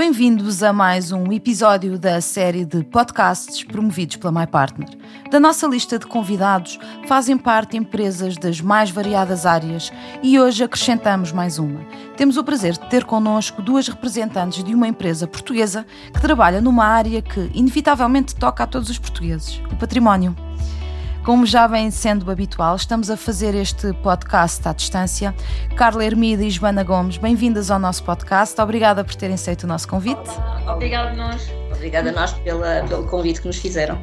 Bem-vindos a mais um episódio da série de podcasts promovidos pela MyPartner. Da nossa lista de convidados fazem parte empresas das mais variadas áreas e hoje acrescentamos mais uma. Temos o prazer de ter connosco duas representantes de uma empresa portuguesa que trabalha numa área que inevitavelmente toca a todos os portugueses: o património. Como já vem sendo habitual, estamos a fazer este podcast à distância. Carla Hermida e Joana Gomes, bem-vindas ao nosso podcast. Obrigada por terem aceito o nosso convite. Obrigada a nós. Obrigada a nós pela, pelo convite que nos fizeram.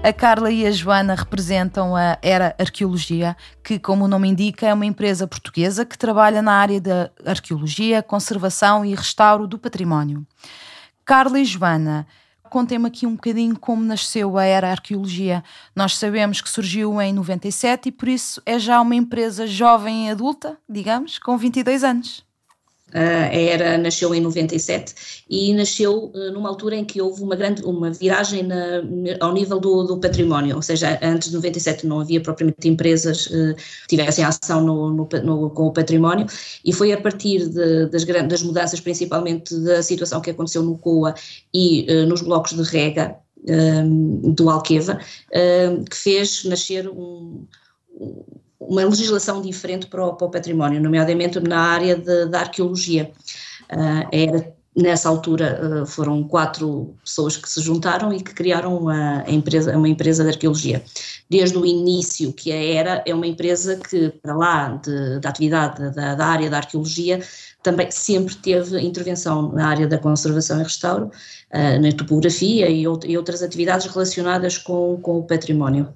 A Carla e a Joana representam a Era Arqueologia, que, como o nome indica, é uma empresa portuguesa que trabalha na área da arqueologia, conservação e restauro do património. Carla e Joana, contem-me aqui um bocadinho como nasceu a Era Arqueologia. Nós sabemos que surgiu em 97 e por isso é já uma empresa jovem e adulta, digamos, com 22 anos. Ah, ERA nasceu em 97 e nasceu ah, numa altura em que houve uma grande uma viragem na, ao nível do, do, património, ou seja, antes de 97 não havia propriamente empresas ah, que tivessem ação no, no, no, com o património e foi a partir de, das, das mudanças, principalmente da situação que aconteceu no COA e nos blocos de rega do Alqueva, que fez nascer um uma legislação diferente para o, para o património, nomeadamente na área de, da arqueologia. Uh, era nessa altura uh, foram quatro pessoas que se juntaram e que criaram uma, empresa, uma empresa de arqueologia. Desde o início que a ERA é uma empresa que, para lá de, da atividade da, da, área da arqueologia, também sempre teve intervenção na área da conservação e restauro, uh, na topografia e, e, outras atividades relacionadas com, com o património.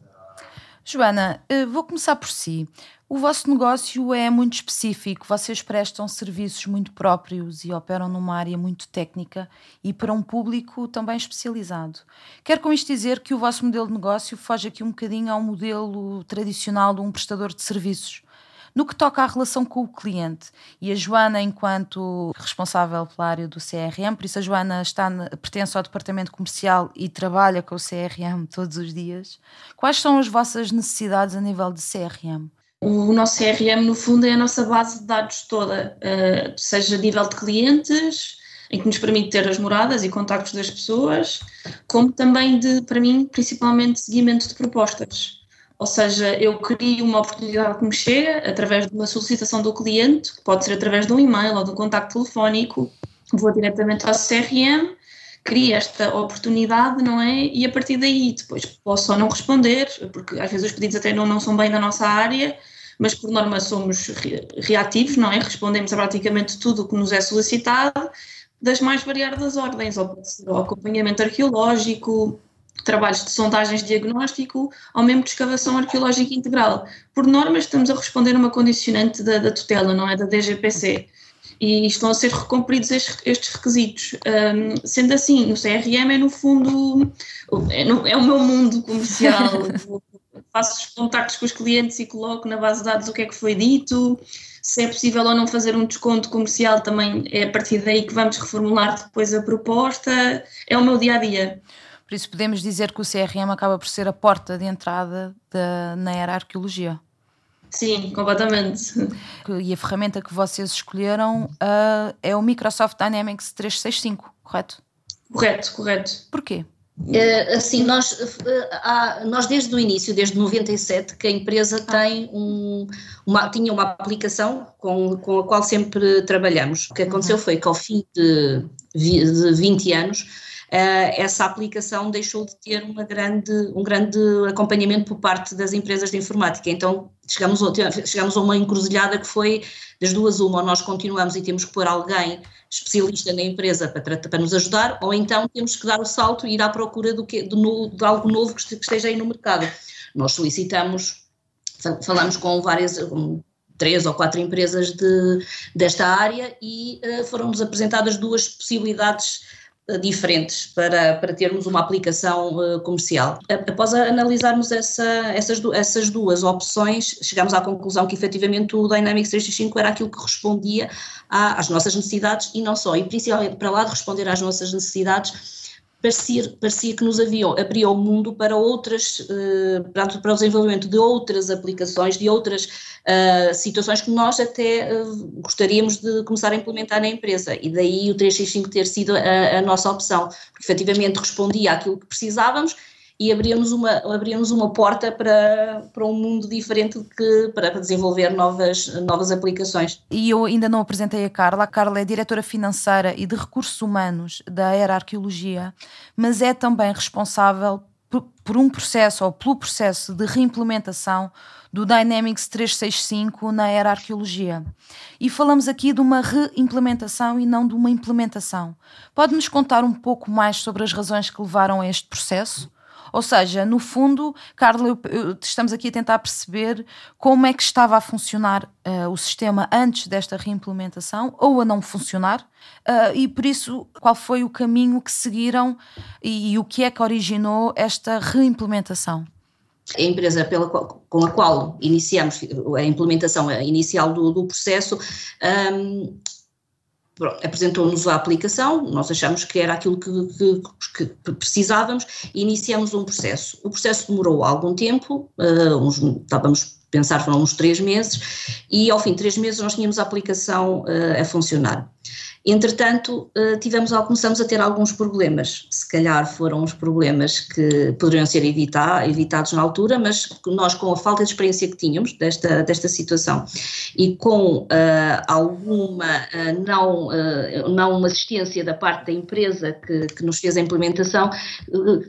Joana, eh, vou começar por si. O vosso negócio é muito específico, vocês prestam serviços muito próprios e operam numa área muito técnica e para um público também especializado. Quero com isto dizer que o vosso modelo de negócio foge aqui um bocadinho ao modelo tradicional de um prestador de serviços no que toca à relação com o cliente, e a Joana, enquanto responsável pela área do CRM, por isso a Joana está, pertence ao departamento comercial e trabalha com o CRM todos os dias, quais são as vossas necessidades a nível de CRM? O nosso CRM, no fundo, é a nossa base de dados toda, eh, seja a nível de clientes, em que nos permite ter as moradas e contactos das pessoas, como também de, para mim, principalmente seguimento de propostas. Ou seja, eu crio uma oportunidade que me chega através de uma solicitação do cliente, pode ser através de um e-mail ou de um contacto telefónico, vou diretamente ao CRM, crio esta oportunidade, não é? E a partir daí depois posso só não responder, porque às vezes os pedidos até não, não são bem da nossa área, mas por norma somos reativos, não é? Respondemos a praticamente tudo o que nos é solicitado, das mais variadas ordens, ou pode ser o acompanhamento arqueológico, trabalhos de sondagens de diagnóstico ou mesmo de escavação arqueológica integral. Por norma, estamos a responder a uma condicionante da, da tutela, não é? Da DGPC. E estão a ser recumpridos estes, requisitos. Um, sendo assim, no CRM é no fundo, é, no, é o meu mundo comercial. faço os contactos com os clientes e coloco na base de dados o que é que foi dito, se é possível ou não fazer um desconto comercial também é a partir daí que vamos reformular depois a proposta, é o meu dia a dia. Por isso podemos dizer que o CRM acaba por ser a porta de entrada da, na era arqueologia. Sim, completamente. E a ferramenta que vocês escolheram uh, é o Microsoft Dynamics 365, correto? Correto, correto. Porquê? Uh, assim, nós, uh, nós desde o início, desde 97, que a empresa tem um, uma, tinha uma aplicação com, com a qual sempre trabalhamos. O que aconteceu uhum. foi que ao fim de, de 20 anos essa aplicação deixou de ter uma grande, um grande acompanhamento por parte das empresas de informática. Então chegamos a, chegamos a uma encruzilhada que foi das duas uma, ou nós continuamos e temos que pôr alguém especialista na empresa para, para nos ajudar, ou então temos que dar o salto e ir à procura do que, de, de algo novo que esteja aí no mercado. Nós solicitamos, falamos com várias, três ou quatro empresas de, desta área e uh, foram-nos apresentadas duas possibilidades diferentes para, para termos uma aplicação uh, comercial. Após analisarmos essa, essas, essas duas opções, chegamos à conclusão que efetivamente o Dynamics 365 era aquilo que respondia à, às nossas necessidades e não só, e principalmente para lá de responder às nossas necessidades, parecia, parecia que nos aviam, abria o mundo para outras, uh, para, para o desenvolvimento de outras aplicações, de outras uh, situações que nós até uh, gostaríamos de começar a implementar na empresa. E daí o 365 ter sido a, a nossa opção, porque efetivamente respondia àquilo que precisávamos e abríamos uma, abríamos uma porta para, para um mundo diferente que, para desenvolver novas, novas aplicações. E eu ainda não apresentei a Carla. A Carla é diretora financeira e de recursos humanos da Era Arqueologia, mas é também responsável por, por um processo ou pelo processo de reimplementação do Dynamics 365 na Era Arqueologia. E falamos aqui de uma reimplementação e não de uma implementação. Pode-nos contar um pouco mais sobre as razões que levaram a este processo? Ou seja, no fundo, Carla, estamos aqui a tentar perceber como é que estava a funcionar uh, o sistema antes desta reimplementação ou a não funcionar, uh, e por isso, qual foi o caminho que seguiram e, e o que é que originou esta reimplementação? A empresa pela qual, com a qual iniciamos a implementação inicial do, do processo um, apresentou-nos a aplicação, nós achamos que era aquilo que, que, que, precisávamos e iniciamos um processo. O processo demorou algum tempo, uh, uns, estávamos a pensar foram uns três meses, e ao fim de três meses nós tínhamos a aplicação uh, a funcionar. Entretanto, eh, tivemos, começamos a ter alguns problemas. Se calhar foram os problemas que poderiam ser evitar, evitados na altura, mas nós, com a falta de experiência que tínhamos desta, desta situação e com uh, alguma uh, não, uh, não assistência da parte da empresa que, que nos fez a implementação,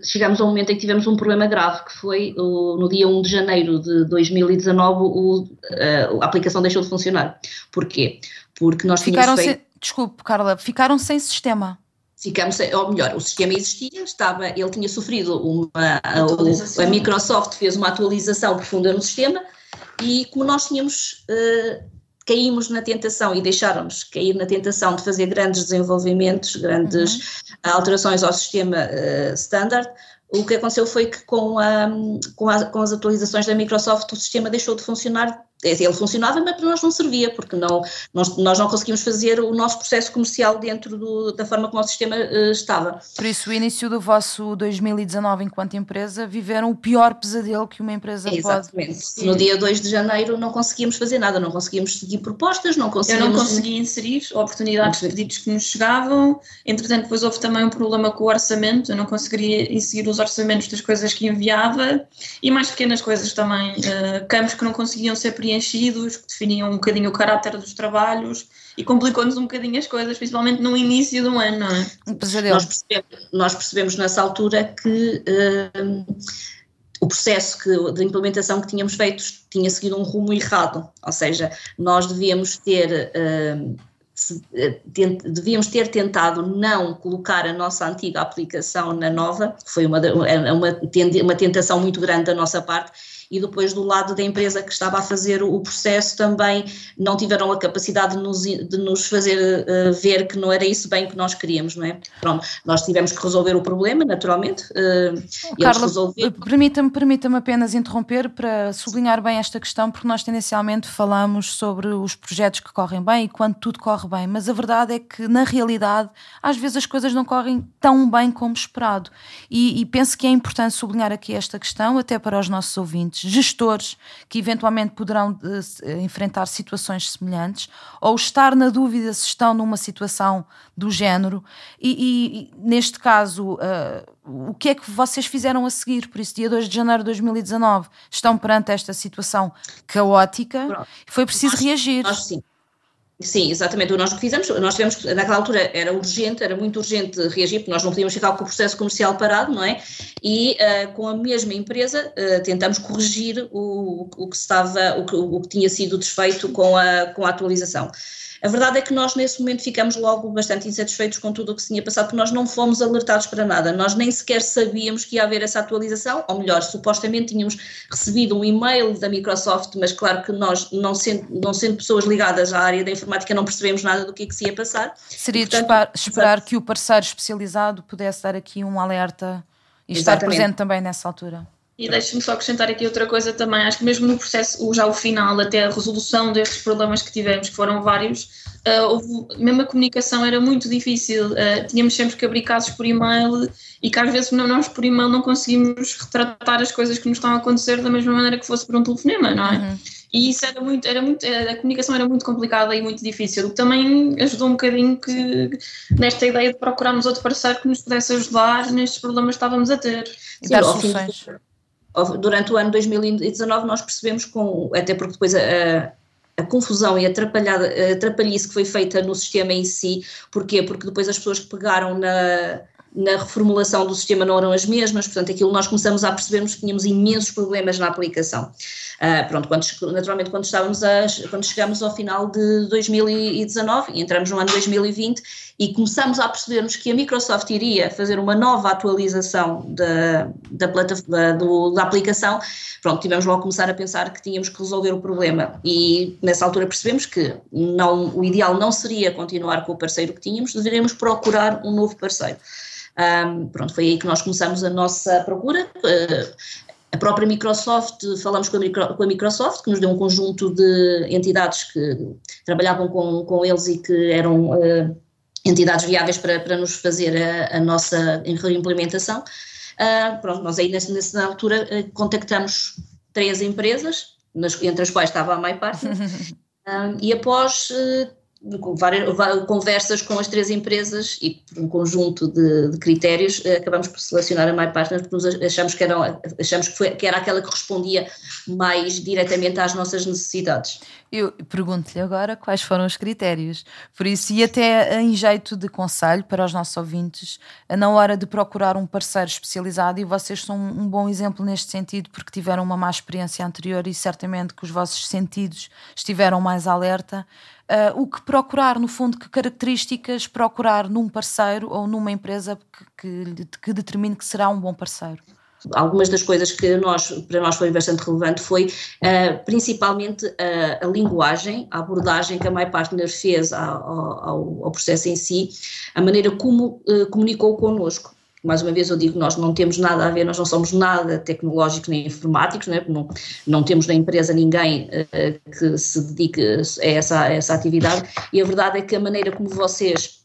chegamos a um momento em que tivemos um problema grave, que foi no dia 1 de janeiro de 2019 o, a aplicação deixou de funcionar. Porquê? Porque nós Ficaram tínhamos feito desculpe, Carla, ficaram sem sistema. Ficamos, ou melhor, o sistema existia, estava, ele tinha sofrido uma, a, a, Microsoft fez uma atualização profunda no sistema e como nós tínhamos, uh, caímos na tentação e deixámos cair na tentação de fazer grandes desenvolvimentos, grandes uhum. alterações ao sistema uh, standard, o que aconteceu foi que com, a, com, a, com, as atualizações da Microsoft o sistema deixou de funcionar ele funcionava, mas para nós não servia, porque não, nós, nós não conseguimos fazer o nosso processo comercial dentro do, da forma como o sistema uh, estava. Por isso, o início do vosso 2019 enquanto empresa, viveram o pior pesadelo que uma empresa Exatamente. pode... No dia 2 de janeiro não conseguimos fazer nada, não conseguimos seguir propostas, não conseguimos... Eu não conseguia inserir oportunidades de pedidos que nos chegavam, entretanto depois houve também um problema com o orçamento, eu não conseguiria inserir os orçamentos das coisas que enviava, e mais pequenas coisas também, uh, campos que não conseguiam ser preenchidos preenchidos, que definiam um bocadinho o caráter dos trabalhos e complicou-nos um bocadinho as coisas, principalmente no início do ano, não é? Um Nós percebemos, nós percebemos nessa altura que uh, o processo que, de implementação que tínhamos feito tinha seguido um rumo errado, ou seja, nós devíamos ter. Uh, devíamos ter tentado não colocar a nossa antiga aplicação na nova, foi uma, uma, uma tentação muito grande da nossa parte, e depois do lado da empresa que estava a fazer o processo também não tiveram a capacidade de nos, de nos fazer uh, ver que não era isso bem que nós queríamos, não é? Pronto, nós tivemos que resolver o problema, naturalmente. Uh, Carla, permita-me permita apenas interromper para sublinhar bem esta questão, porque nós tendencialmente falamos sobre os projetos que correm bem e quando tudo corre bem, mas a verdade é que na realidade às vezes as coisas não correm tão bem como esperado. E, e penso que é importante sublinhar aqui esta questão, até para os nossos ouvintes gestores que eventualmente poderão uh, enfrentar situações semelhantes ou estar na dúvida se estão numa situação do género e, e, e neste caso uh, o que é que vocês fizeram a seguir? Por isso, dia 2 de janeiro de 2019 estão perante esta situação caótica Pronto. foi preciso nós, reagir. Nós sim, Sim, exatamente. Nós o que fizemos, nós tivemos, naquela altura era urgente, era muito urgente reagir, porque nós não podíamos ficar com o processo comercial parado, não é? E uh, com a mesma empresa uh, tentamos corrigir o, o que estava, o que, o que tinha sido desfeito com a, com a atualização. A verdade é que nós, nesse momento, ficamos logo bastante insatisfeitos com tudo o que se tinha passado, porque nós não fomos alertados para nada. Nós nem sequer sabíamos que ia haver essa atualização, ou melhor, supostamente tínhamos recebido um e-mail da Microsoft, mas claro que nós, não sendo, não sendo pessoas ligadas à área da informática, não percebemos nada do que, é que se ia passar. Seria de esperar, que o parceiro especializado pudesse dar aqui um alerta e Exatamente. estar presente também nessa altura. E deixe-me só acrescentar aqui outra coisa também. Acho que mesmo no processo, já o final, até a resolução destes problemas que tivemos, que foram vários, uh, houve, mesmo a comunicação era muito difícil. Uh, tínhamos sempre que abrir casos por e-mail e que às vezes nós por e-mail não conseguimos retratar as coisas que nos estão a acontecer da mesma maneira que fosse por um telefonema, não é? Uhum. E isso era muito, era muito, a comunicação era muito complicada e muito difícil, o que também ajudou um bocadinho que, nesta ideia de procurarmos outro parceiro que nos pudesse ajudar nestes problemas que estávamos a ter. E dar soluções. Durante o ano 2019 nós percebemos, com, até porque depois a, a confusão e a, a atrapalhice que foi feita no sistema em si, porquê? Porque depois as pessoas pegaram na, na reformulação do sistema não eram as mesmas, portanto aquilo nós começamos a percebermos que tínhamos imensos problemas na aplicação. Uh, pronto, quando, naturalmente quando, estávamos a, quando chegamos ao final de 2019 e entramos no ano 2020 e começamos a percebermos que a Microsoft iria fazer uma nova atualização da, da, plataforma, do, da aplicação, pronto, tivemos logo a começar a pensar que tínhamos que resolver o problema e nessa altura percebemos que não, o ideal não seria continuar com o parceiro que tínhamos, deveríamos procurar um novo parceiro. Um, pronto, foi aí que nós começamos a nossa procura. Uh, a própria Microsoft, falamos com a, Micro, com a, Microsoft, que nos deu um conjunto de entidades que trabalhavam com, com eles e que eram uh, entidades viáveis para, para nos fazer a, a nossa implementação. Uh, pronto, nós aí nessa, nessa altura uh, contactamos três empresas, nas, entre as quais estava a MyPart, e após várias, conversas com as três empresas e por um conjunto de, de, critérios eh, acabamos por selecionar a MyPartner porque achamos que, era, achamos que, foi, que era aquela que respondia mais diretamente às nossas necessidades. Eu pergunto-lhe agora quais foram os critérios, por isso, e até em jeito de conselho para os nossos ouvintes, na hora de procurar um parceiro especializado, e vocês são um bom exemplo neste sentido, porque tiveram uma má experiência anterior e certamente que os vossos sentidos estiveram mais alerta uh, o que procurar, no fundo, que características procurar num parceiro ou numa empresa que, que, que determine que será um bom parceiro? algumas das coisas que nós, para nós foi bastante relevante foi uh, principalmente a, linguagem, a abordagem que a MyPartner fez ao, ao, ao, processo em si, a maneira como uh, comunicou connosco mais uma vez eu digo, nós não temos nada a ver, nós não somos nada tecnológicos nem informáticos, não, é? não, não temos na empresa ninguém uh, que se dedique a essa, a essa atividade e a verdade é que a maneira como vocês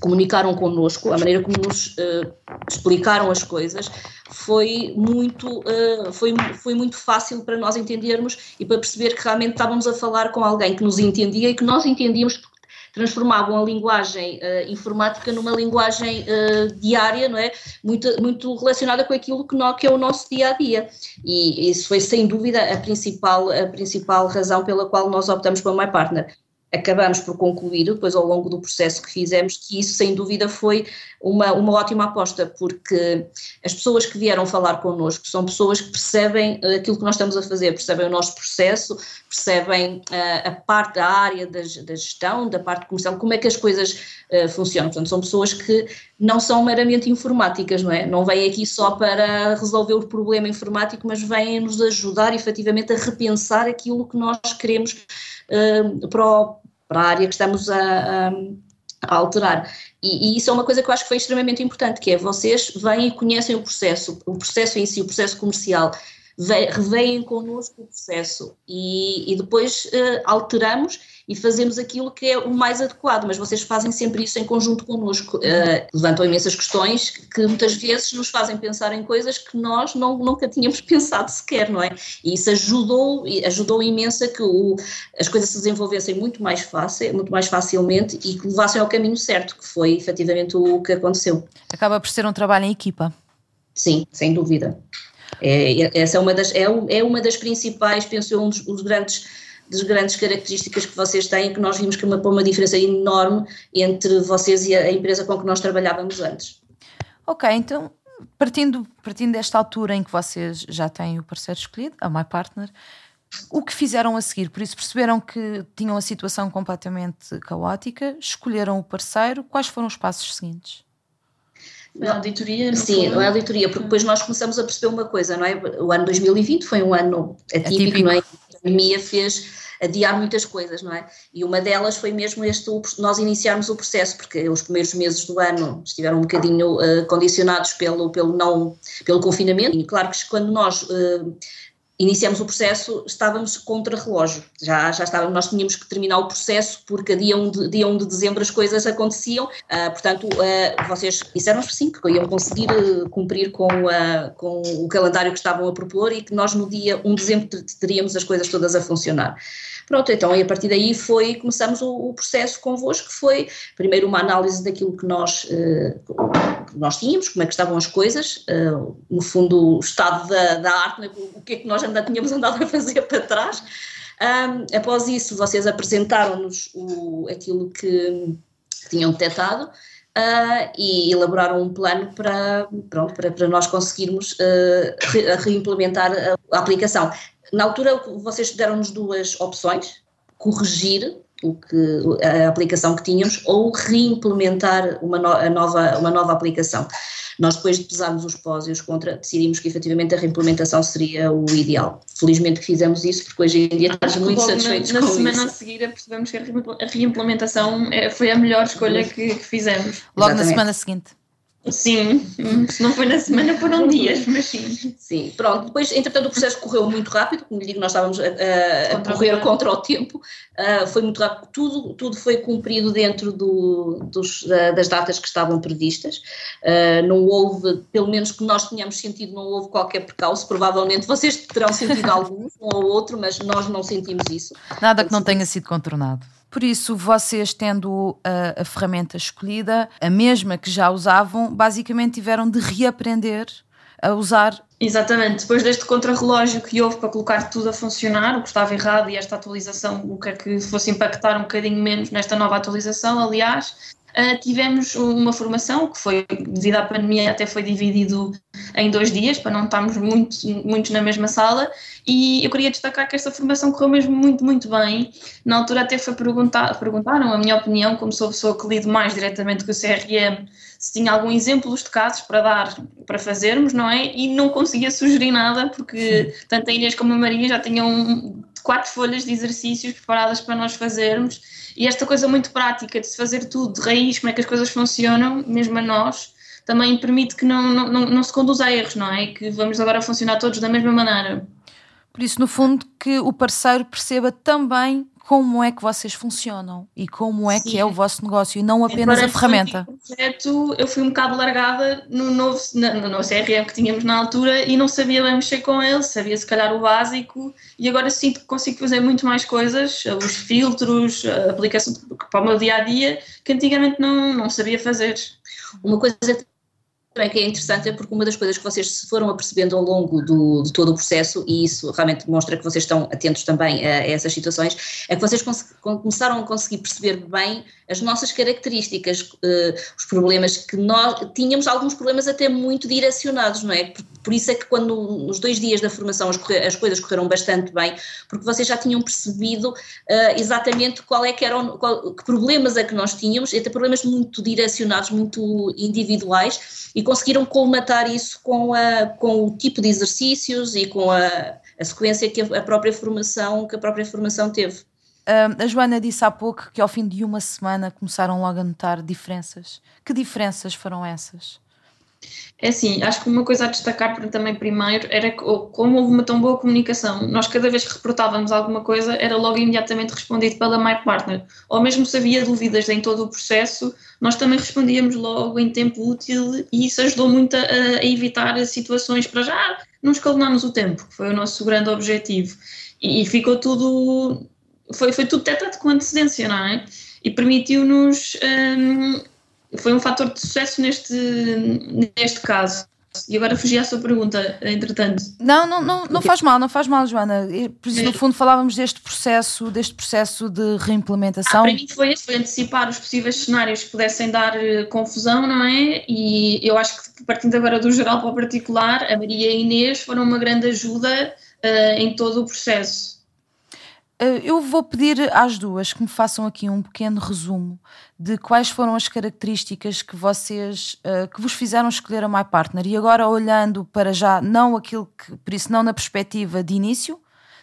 comunicaram connosco, a maneira como nos uh, explicaram as coisas foi muito, uh, foi, foi muito fácil para nós entendermos e para perceber que realmente estávamos a falar com alguém que nos entendia e que nós entendíamos transformavam a linguagem uh, informática numa linguagem uh, diária, não é? Muito, muito relacionada com aquilo que, que é o nosso dia a dia. E isso foi sem dúvida a principal, a principal razão pela qual nós optamos pela My Partner acabamos por concluir, depois ao longo do processo que fizemos, que isso sem dúvida foi uma, uma ótima aposta, porque as pessoas que vieram falar connosco são pessoas que percebem eh, aquilo que nós estamos a fazer, percebem o nosso processo, percebem uh, a parte da área da, da, gestão, da parte comercial, como é que as coisas uh, funcionam. Portanto, são pessoas que não são meramente informáticas, não é? Não vêm aqui só para resolver o problema informático, mas vêm nos ajudar efetivamente a repensar aquilo que nós queremos uh, para, o, para, a área que estamos a, a, a alterar. E, e, isso é uma coisa que eu acho que foi extremamente importante, que é vocês vêm e conhecem o processo, o processo em si, o processo comercial, reveem connosco o processo e, e depois uh, alteramos e fazemos aquilo que é o mais adequado, mas vocês fazem sempre isso em conjunto connosco. Uh, levantam imensas questões que muitas vezes nos fazem pensar em coisas que nós não, nunca tínhamos pensado sequer, não é? E isso ajudou, ajudou imenso a que o, as coisas se desenvolvessem muito mais fácil, muito mais facilmente e que levassem ao caminho certo, que foi efetivamente o que aconteceu. Acaba por ser um trabalho em equipa. Sim, sem dúvida. É, essa é uma das, é, é uma das principais, penso eu, um dos, dos grandes das grandes características que vocês têm, que nós vimos que uma, uma diferença enorme entre vocês e a empresa com que nós trabalhávamos antes. Ok, então partindo, partindo desta altura em que vocês já têm o parceiro escolhido, a My Partner, o que fizeram a seguir? Por isso perceberam que tinham a situação completamente caótica, escolheram o parceiro, quais foram os passos seguintes? A auditoria? Sim, a auditoria, porque depois nós começamos a perceber uma coisa, não é? O ano 2020 foi um ano atípico, atípico. não é? Pandemia fez adiar muitas coisas, não é? E uma delas foi mesmo este, nós iniciarmos o processo, porque os primeiros meses do ano estiveram um bocadinho uh, condicionados pelo, pelo, não, pelo confinamento, e claro que quando nós uh, iniciamos o processo, estávamos contra relógio. Já, já estávamos, nós tínhamos que terminar o processo porque dia 1 de, dia 1 de dezembro as coisas aconteciam. Uh, portanto, uh, vocês disseram sim, que iam conseguir uh, cumprir com, com o calendário que estavam a propor e que nós no dia 1 de dezembro teríamos as coisas todas a funcionar. Pronto, então e a partir daí foi, começamos o, o processo convosco, que foi primeiro uma análise daquilo que nós, que nós tínhamos, como é que estavam as coisas, no fundo o estado da, da arte, né, o que é que nós ainda tínhamos andado a fazer para trás. Um, após isso, vocês apresentaram-nos aquilo que, que tinham detectado. Uh, e elaboraram um plano para, pronto, para, para nós conseguirmos uh, re, reimplementar a, a, aplicação. Na altura, vocês deram-nos duas opções: corrigir o que, a aplicação que tínhamos ou reimplementar uma, no, a nova, uma nova aplicação. Nós, depois de pesarmos os pós e os contra, decidimos que efetivamente a reimplementação seria o ideal. Felizmente que fizemos isso, porque hoje em dia estamos muito satisfeitos na, na com isso. Na semana a seguir percebemos que a reimplementação é, foi a melhor escolha que, que fizemos. Logo Exatamente. na semana seguinte. Sim, se não foi na semana foram dias, mas sim. Sim, pronto. Depois, entretanto, o processo correu muito rápido, como lhe digo, nós estávamos a, a, a correr o contra o tempo, uh, foi muito rápido, tudo, tudo foi cumprido dentro do, dos, da, das datas que estavam previstas, uh, não houve, pelo menos que nós tenhamos sentido, não houve qualquer percalço, provavelmente vocês terão sentido alguns, um ou outro, mas nós não sentimos isso. Nada que não tenha sido contornado. Por isso, vocês tendo a, a, ferramenta escolhida, a mesma que já usavam, basicamente tiveram de reaprender a usar. Exatamente, depois deste contrarrelógio que houve para colocar tudo a funcionar, o que estava errado e esta atualização, o que é que fosse impactar um bocadinho menos nesta nova atualização, aliás, Uh, tivemos uma formação que foi, devido à pandemia, até foi dividido em dois dias, para não estarmos muito, muitos na mesma sala, e eu queria destacar que esta formação correu mesmo muito, muito bem. Na altura até foi perguntar, perguntaram a minha opinião, como sou a pessoa que lido mais diretamente com o CRM, se tinha algum exemplos de casos para dar, para fazermos, não é? E não conseguia sugerir nada, porque tanto a Inês como a Maria já tinham quatro folhas de exercícios preparadas para nós fazermos e esta coisa muito prática de se fazer tudo de raiz, como é que as coisas funcionam, mesmo a nós, também permite que não, não, não, não se conduza a erros, não é? Que vamos agora funcionar todos da mesma maneira. Por isso, no fundo, que o parceiro perceba também como é que vocês funcionam e como é Sim. que é o vosso negócio e não apenas a ferramenta. Projeto, eu fui um bocado largada no novo, no novo CRM que tínhamos na altura e não sabia bem mexer com ele, sabia se calhar o básico e agora sinto que consigo fazer muito mais coisas, os filtros, a aplicação para o meu dia a dia, que antigamente não, não sabia fazer. Uma coisa também que é interessante é porque uma das coisas que vocês se foram apercebendo ao longo do, de todo o processo, e isso realmente demonstra que vocês estão atentos também a, a essas situações, é que vocês começaram a conseguir perceber bem as nossas características, uh, os problemas que nós tínhamos, alguns problemas até muito direcionados, não é? Por, por isso é que quando nos dois dias da formação as, as, coisas correram bastante bem, porque vocês já tinham percebido uh, exatamente qual é que eram, qual, que problemas é que nós tínhamos, até problemas muito direcionados, muito individuais, e conseguiram colmatar isso com, a, com o tipo de exercícios e com a, a sequência que a, própria formação, que a própria formação teve. A Joana disse há pouco que ao fim de uma semana começaram logo a notar diferenças. Que diferenças foram essas? É assim, acho que uma coisa a destacar também primeiro era que, como houve uma tão boa comunicação, nós cada vez que reportávamos alguma coisa era logo imediatamente respondido pela My Partner. Ou mesmo se havia dúvidas em todo o processo, nós também respondíamos logo em tempo útil e isso ajudou muito a, a evitar situações para já não escalonámos o tempo, que foi o nosso grande objetivo. E, e ficou tudo foi, foi tudo tetado com antecedência, não é? E permitiu-nos. Um, foi um fator de sucesso neste, neste caso. E agora fugi à sua pergunta, entretanto. Não, não, não, não faz mal, não faz mal, Joana. Por isso, no fundo, falávamos deste processo, deste processo de reimplementação. Ah, para mim foi esse, foi antecipar os possíveis cenários que pudessem dar uh, confusão, não é? E eu acho que, partindo agora do geral para o particular, a Maria e a Inês foram uma grande ajuda uh, em todo o processo. Eh, eu vou pedir às duas que me façam aqui um pequeno resumo de quais foram as características que vocês uh, que vos fizeram escolher a My Partner e agora olhando para já não aquilo que por isso não na perspectiva de início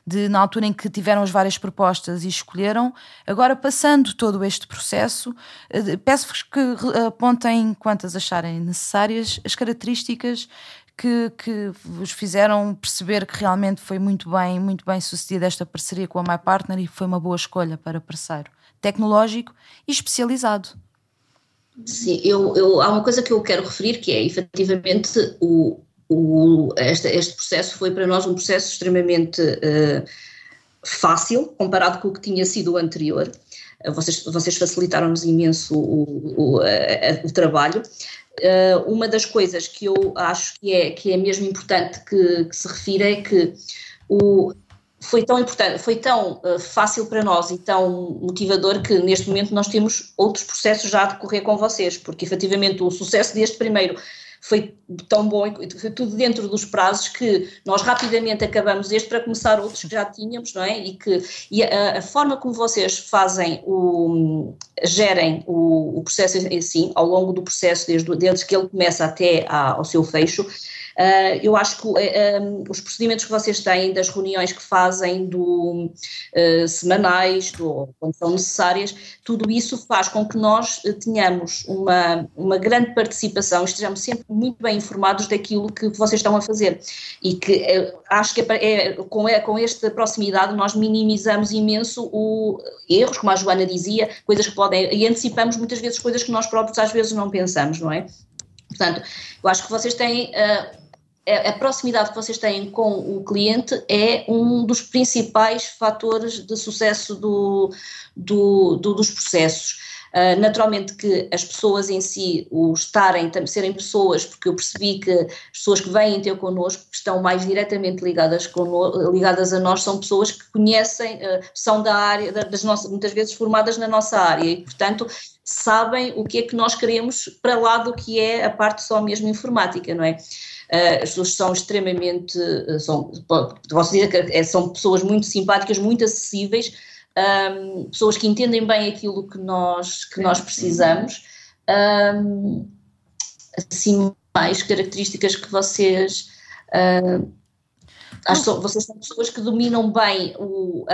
de na altura em que tiveram as várias propostas e escolheram. Agora, passando todo este processo, eh, peço-vos que apontem quantas acharem necessárias as características que, que vos fizeram perceber que realmente foi muito bem, muito bem sucedida esta parceria com a My Partner e foi uma boa escolha para parceiro tecnológico e especializado. Sim, eu, eu, há uma coisa que eu quero referir que é efetivamente o, o, este, este processo foi para nós um processo extremamente uh, fácil comparado com o que tinha sido o anterior. Vocês, vocês facilitaram-nos imenso o, o, o trabalho. Uh, uma das coisas que eu acho que é, que é mesmo importante que, que se refira é que o, foi tão importante, foi tão uh, fácil para nós e tão motivador que neste momento nós temos outros processos já a decorrer com vocês, porque efetivamente o sucesso deste primeiro foi tão bom foi tudo dentro dos prazos que nós rapidamente acabamos este para começar outros que já tínhamos, não é? E que e a, a forma como vocês fazem o gerem o, o, processo si, ao longo do processo, desde, desde que ele começa até ao seu fecho, Uh, eu acho que uh, eh, um, os procedimentos que vocês têm, das reuniões que fazem, do, uh, semanais, do, quando são necessárias, tudo isso faz com que nós tenhamos uma, uma grande participação, estejamos sempre muito bem informados daquilo que vocês estão a fazer. E que acho que é, é, com, é, com esta proximidade nós minimizamos imenso o erros, como a Joana dizia, coisas que podem, e antecipamos muitas vezes coisas que nós próprios às vezes não pensamos, não é? Portanto, eu acho que vocês têm uh, a proximidade que vocês têm com o cliente é um dos principais fatores de sucesso do, do, do, dos processos. Uh, naturalmente que as pessoas em si, o estarem, serem pessoas, porque eu percebi que as pessoas que vêm ter connosco, que estão mais diretamente ligadas, ligadas a nós, são pessoas que conhecem, uh, são da área, das nossas, muitas vezes formadas na nossa área e, portanto, sabem o que é que nós queremos para lá do que é a parte só mesmo informática, não é? Uh, as pessoas são extremamente, uh, são, posso dizer que é, são pessoas muito simpáticas, muito acessíveis, um, pessoas que entendem bem aquilo que nós, que nós precisamos. Um, assim, mais características que vocês. Uh, que vocês são pessoas que dominam bem o, uh,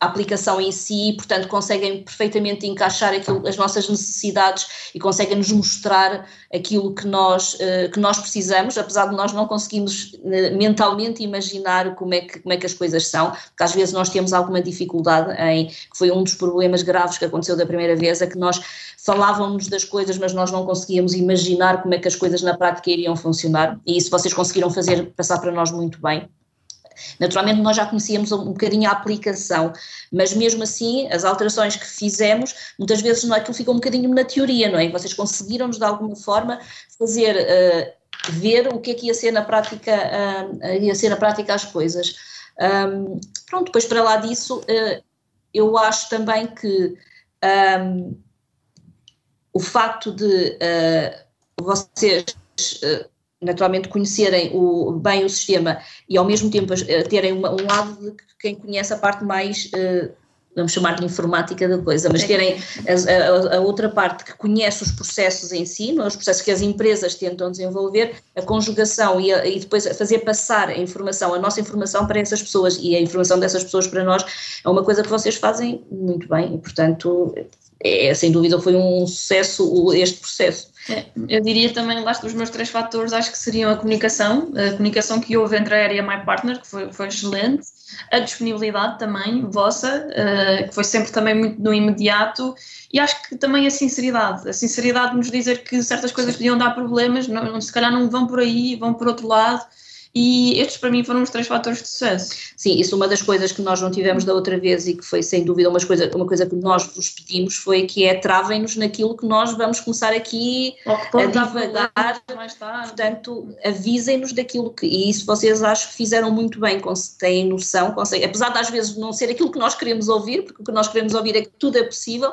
a aplicação em si e, portanto, conseguem perfeitamente encaixar aquilo, as nossas necessidades e conseguem nos mostrar aquilo que nós, uh, que nós precisamos, apesar de nós não conseguirmos uh, mentalmente imaginar como é, que, como é que as coisas são, porque às vezes nós temos alguma dificuldade em, que foi um dos problemas graves que aconteceu da primeira vez, é que nós falávamos das coisas, mas nós não conseguíamos imaginar como é que as coisas na prática iriam funcionar, e isso vocês conseguiram fazer, passar para nós muito bem. Naturalmente, nós já conhecíamos um bocadinho a aplicação, mas mesmo assim, as alterações que fizemos, muitas vezes não é que ficam um bocadinho na teoria, não é? Vocês conseguiram-nos de alguma forma fazer uh, ver o que é que ia ser na prática, uh, ia ser na prática as coisas. Um, pronto, depois para lá disso, uh, eu acho também que um, o facto de vocês naturalmente conhecerem o, bem o sistema e ao mesmo tempo eh, terem uma, um lado de quem conhece a parte mais, uh, vamos chamar de informática da coisa, mas terem a, a, a, outra parte que conhece os processos em si, é? os processos que as empresas tentam desenvolver, a conjugação e, a, e depois fazer passar a informação, a nossa informação para essas pessoas e a informação dessas pessoas para nós é uma coisa que vocês fazem muito bem e portanto é, sem dúvida foi um sucesso este processo. É, eu diria também, lá os meus três fatores, acho que seriam a comunicação, a comunicação que houve entre a Aérea e a My Partner, que foi, foi excelente, a disponibilidade também vossa, uh, que foi sempre também muito no imediato, e acho que também a sinceridade, a sinceridade de nos dizer que certas coisas podiam dar problemas, não, se calhar não vão por aí, vão por outro lado, e estes para mim foram os três fatores de sucesso. Sim, isso uma das coisas que nós não tivemos da outra vez e que foi sem dúvida uma coisa, uma coisa que nós vos pedimos foi que é travem-nos naquilo que nós vamos começar aqui a divagar, mais tarde. portanto avisem-nos daquilo que, e isso vocês acho que fizeram muito bem, têm noção, conseguem, apesar de às vezes não ser aquilo que nós queremos ouvir, porque o que nós queremos ouvir é que tudo é possível,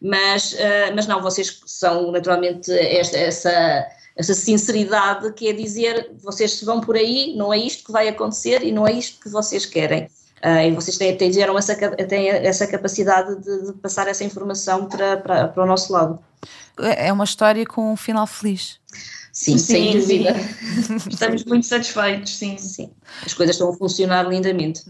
mas, uh, mas não, vocês são naturalmente esta, essa essa sinceridade que é dizer vocês se vão por aí, não é isto que vai acontecer e não é isto que vocês querem. Uh, e vocês têm, têm, essa, têm essa capacidade de, de, passar essa informação para, para, para o nosso lado. É uma história com um final feliz. Sim, sim sem dúvida. Sim. Estamos muito satisfeitos, sim. sim. As coisas estão a funcionar lindamente.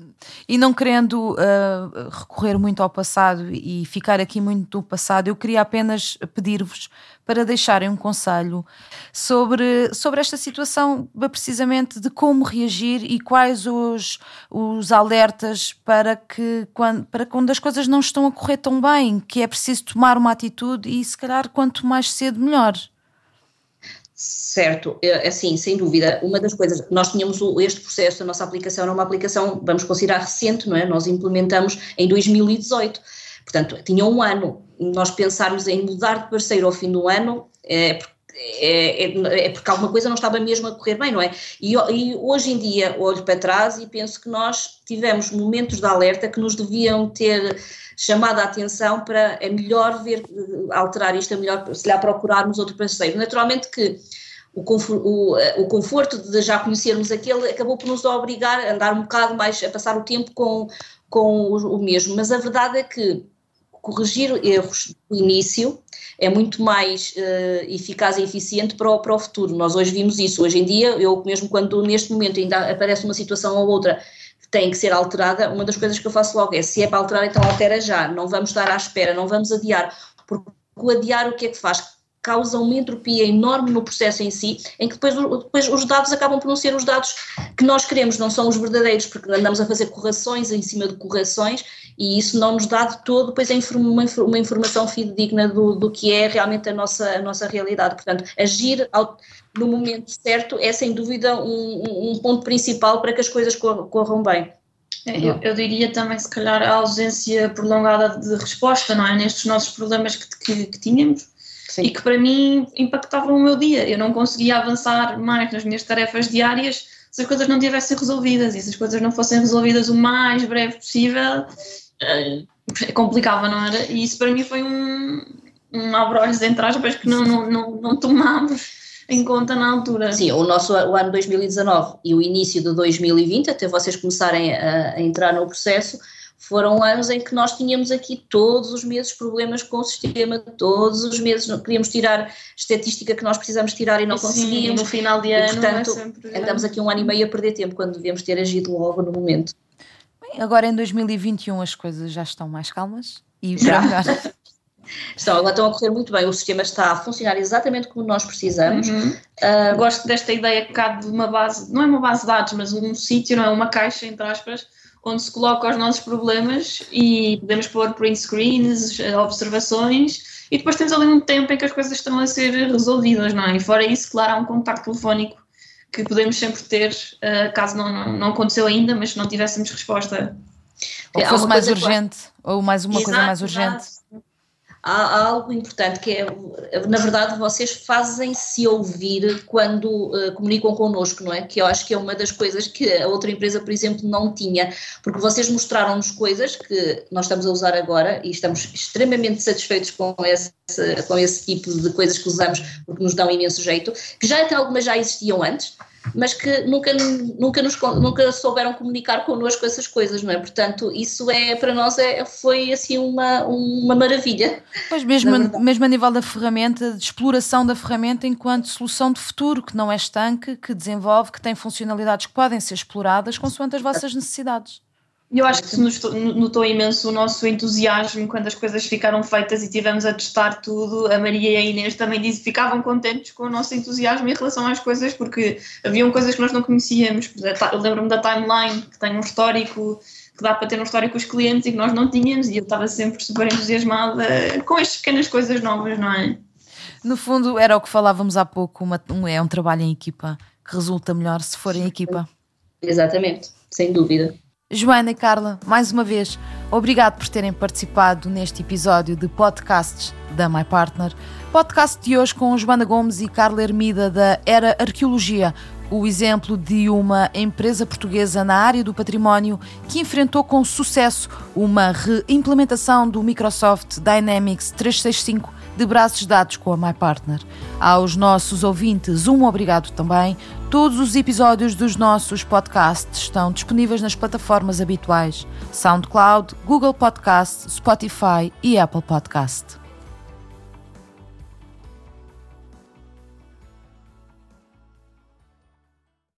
E não querendo uh, recorrer muito ao passado e ficar aqui muito do passado, eu queria apenas pedir-vos para deixarem um conselho sobre, sobre esta situação, precisamente de como reagir e quais os, os alertas para que quando, para quando as coisas não estão a correr tão bem, que é preciso tomar uma atitude e se calhar quanto mais cedo melhor. Certo, é, assim, sem dúvida. Uma das coisas, nós tínhamos este processo, a nossa aplicação era uma aplicação, vamos considerar recente, não é? Nós implementamos em 2018, portanto, tinha um ano. Nós pensarmos em mudar de parceiro ao fim do ano é, é, é, é, porque alguma coisa não estava mesmo a correr bem, não é? E, e, hoje em dia olho para trás e penso que nós tivemos momentos de alerta que nos deviam ter chamado a atenção para é melhor ver, alterar isto, é melhor se lhe procurarmos outro parceiro. Naturalmente que o, conforto de já conhecermos aquele acabou por nos obrigar a andar um bocado mais, a passar o tempo com, com o mesmo, mas a verdade é que corrigir erros do início é muito mais uh, eficaz e eficiente para o, para o futuro. Nós hoje vimos isso. Hoje em dia, eu mesmo quando neste momento ainda aparece uma situação ou outra tem que ser alterada, uma das coisas que eu faço logo é, se é para alterar, então altera já, não vamos estar à espera, não vamos adiar, porque o adiar o que é que faz? Causa uma entropia enorme no processo em si, em que depois, depois os dados acabam por não ser os dados que nós queremos, não são os verdadeiros, porque andamos a fazer correções em cima de correções e isso não nos dá de todo depois uma, uma informação fidedigna do, do que é realmente a nossa, a nossa realidade. Portanto, agir ao, no momento certo é sem dúvida um, um ponto principal para que as coisas corram bem. É, eu, eu, diria também, se calhar, a ausência prolongada de resposta, não é? Nestes nossos problemas que, que, que tínhamos Sim. e que para mim impactavam o meu dia. Eu não conseguia avançar mais nas minhas tarefas diárias se as coisas não tivessem resolvidas e se as coisas não fossem resolvidas o mais breve possível, uh, complicava, não era? E isso para mim foi um, um abre-olhos entre aspas que não, não, não, não tomámos em conta na altura. Sim, o nosso o ano 2019 e o início de 2020, até vocês começarem a, a, entrar no processo, foram anos em que nós tínhamos aqui todos os meses problemas com o sistema, todos os meses queríamos tirar estatística que nós precisamos tirar e não Sim, conseguíamos. no final de ano. E, portanto, andamos aqui um ano e meio a perder tempo quando devíamos ter agido logo no momento. Bem, agora em 2021 as coisas já estão mais calmas e melhor. Estão, agora estão a correr muito bem, o sistema está a funcionar exatamente como nós precisamos. Uhum. Uh, Gosto desta ideia que cabe de uma base, não é uma base de dados, mas um sítio, não é uma caixa, entre aspas, onde se coloca os nossos problemas e podemos pôr print screens, observações e depois temos ali um tempo em que as coisas estão a ser resolvidas, não é? E fora isso, claro, há um contacto telefónico que podemos sempre ter, uh, caso não, não, não, aconteceu ainda, mas se não tivéssemos resposta. Ou fosse mais urgente, ou mais uma exato, coisa mais urgente. Exato há algo importante que é, na verdade, vocês fazem-se ouvir quando uh, comunicam connosco, não é? Que eu acho que é uma das coisas que a outra empresa, por exemplo, não tinha, porque vocês mostraram-nos coisas que nós estamos a usar agora e estamos extremamente satisfeitos com esse, com esse tipo de coisas que usamos, porque nos dão imenso jeito, que já até algumas já existiam antes, mas que nunca, nunca, nos, nunca souberam comunicar connosco essas coisas, não é? Portanto, isso é para nós é, foi assim uma, uma maravilha. Pois mesmo, mesmo a nível da ferramenta, de exploração da ferramenta enquanto solução de futuro, que não é estanque, que desenvolve, que tem funcionalidades que podem ser exploradas consoante as vossas necessidades. Eu acho que se notou imenso o nosso entusiasmo quando as coisas ficaram feitas e tivemos a testar tudo. A Maria e a Inês também disse, ficavam contentes com o nosso entusiasmo em relação às coisas, porque haviam coisas que nós não conhecíamos. Eu lembro-me da timeline, que tem um histórico, que dá para ter um histórico com os clientes e que nós não tínhamos, e eu estava sempre super entusiasmada com estas pequenas coisas novas, não é? No fundo, era o que falávamos há pouco, uma, um, é um trabalho em equipa que resulta melhor se for em equipa. Exatamente, sem dúvida. Joana e Carla, mais uma vez, obrigado por terem participado neste episódio de podcasts da My Partner. Podcast de hoje com Joana Gomes e Carla Hermida da Era Arqueologia, o exemplo de uma empresa portuguesa na área do património que enfrentou com sucesso uma reimplementação do Microsoft Dynamics 365 de braços dados com a MyPartner. Aos nossos ouvintes, um obrigado também. Todos os episódios dos nossos podcasts estão disponíveis nas plataformas habituais: SoundCloud, Google Podcast, Spotify e Apple Podcast.